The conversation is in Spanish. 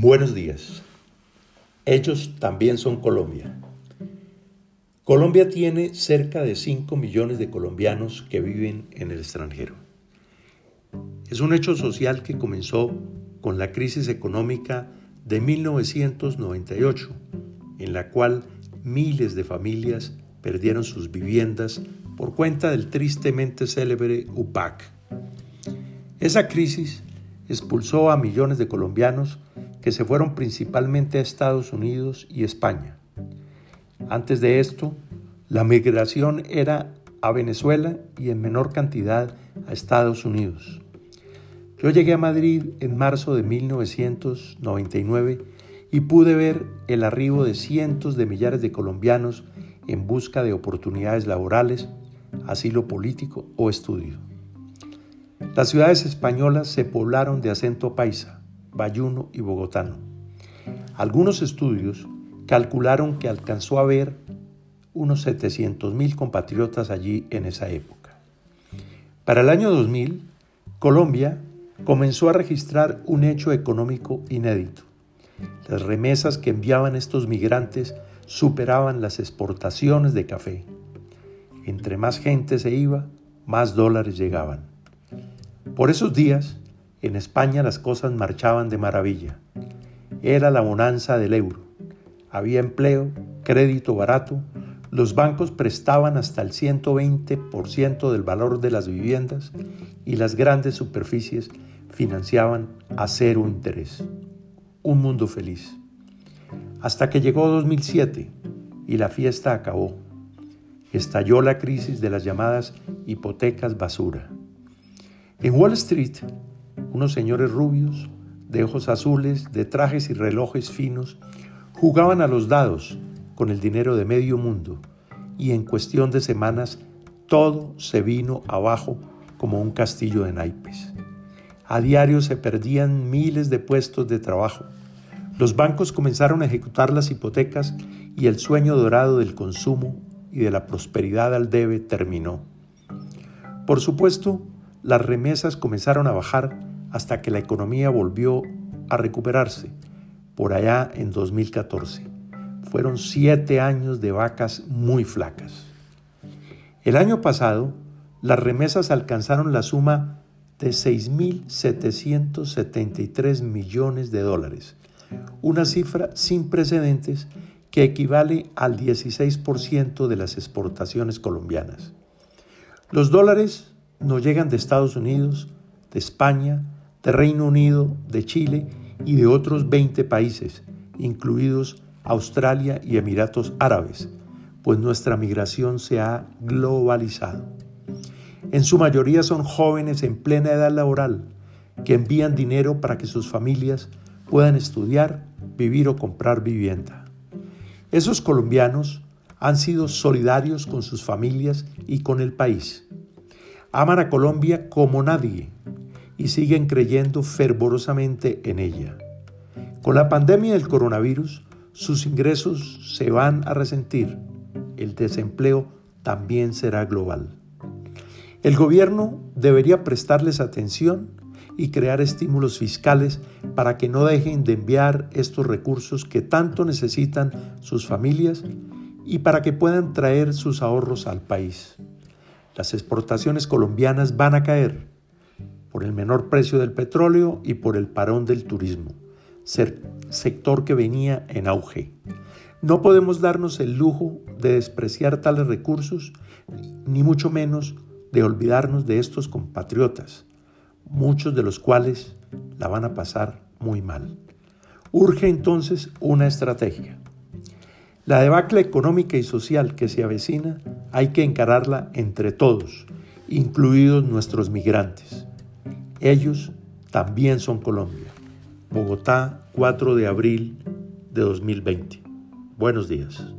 Buenos días. Ellos también son Colombia. Colombia tiene cerca de 5 millones de colombianos que viven en el extranjero. Es un hecho social que comenzó con la crisis económica de 1998, en la cual miles de familias perdieron sus viviendas por cuenta del tristemente célebre UPAC. Esa crisis expulsó a millones de colombianos que se fueron principalmente a Estados Unidos y España. Antes de esto, la migración era a Venezuela y en menor cantidad a Estados Unidos. Yo llegué a Madrid en marzo de 1999 y pude ver el arribo de cientos de millares de colombianos en busca de oportunidades laborales, asilo político o estudio. Las ciudades españolas se poblaron de acento paisa, bayuno y bogotano. Algunos estudios calcularon que alcanzó a haber unos 700.000 compatriotas allí en esa época. Para el año 2000, Colombia comenzó a registrar un hecho económico inédito. Las remesas que enviaban estos migrantes superaban las exportaciones de café. Entre más gente se iba, más dólares llegaban. Por esos días, en España las cosas marchaban de maravilla. Era la bonanza del euro. Había empleo, crédito barato, los bancos prestaban hasta el 120% del valor de las viviendas y las grandes superficies financiaban a cero interés. Un mundo feliz. Hasta que llegó 2007 y la fiesta acabó. Estalló la crisis de las llamadas hipotecas basura. En Wall Street, unos señores rubios, de ojos azules, de trajes y relojes finos, jugaban a los dados con el dinero de medio mundo y en cuestión de semanas todo se vino abajo como un castillo de naipes. A diario se perdían miles de puestos de trabajo. Los bancos comenzaron a ejecutar las hipotecas y el sueño dorado del consumo y de la prosperidad al debe terminó. Por supuesto, las remesas comenzaron a bajar hasta que la economía volvió a recuperarse por allá en 2014. Fueron siete años de vacas muy flacas. El año pasado, las remesas alcanzaron la suma de 6.773 millones de dólares, una cifra sin precedentes que equivale al 16% de las exportaciones colombianas. Los dólares no llegan de Estados Unidos, de España, de Reino Unido, de Chile y de otros 20 países, incluidos Australia y Emiratos Árabes, pues nuestra migración se ha globalizado. En su mayoría son jóvenes en plena edad laboral que envían dinero para que sus familias puedan estudiar, vivir o comprar vivienda. Esos colombianos han sido solidarios con sus familias y con el país. Aman a Colombia como nadie y siguen creyendo fervorosamente en ella. Con la pandemia del coronavirus, sus ingresos se van a resentir. El desempleo también será global. El gobierno debería prestarles atención y crear estímulos fiscales para que no dejen de enviar estos recursos que tanto necesitan sus familias y para que puedan traer sus ahorros al país. Las exportaciones colombianas van a caer por el menor precio del petróleo y por el parón del turismo, sector que venía en auge. No podemos darnos el lujo de despreciar tales recursos, ni mucho menos de olvidarnos de estos compatriotas, muchos de los cuales la van a pasar muy mal. Urge entonces una estrategia. La debacle económica y social que se avecina hay que encararla entre todos, incluidos nuestros migrantes. Ellos también son Colombia. Bogotá, 4 de abril de 2020. Buenos días.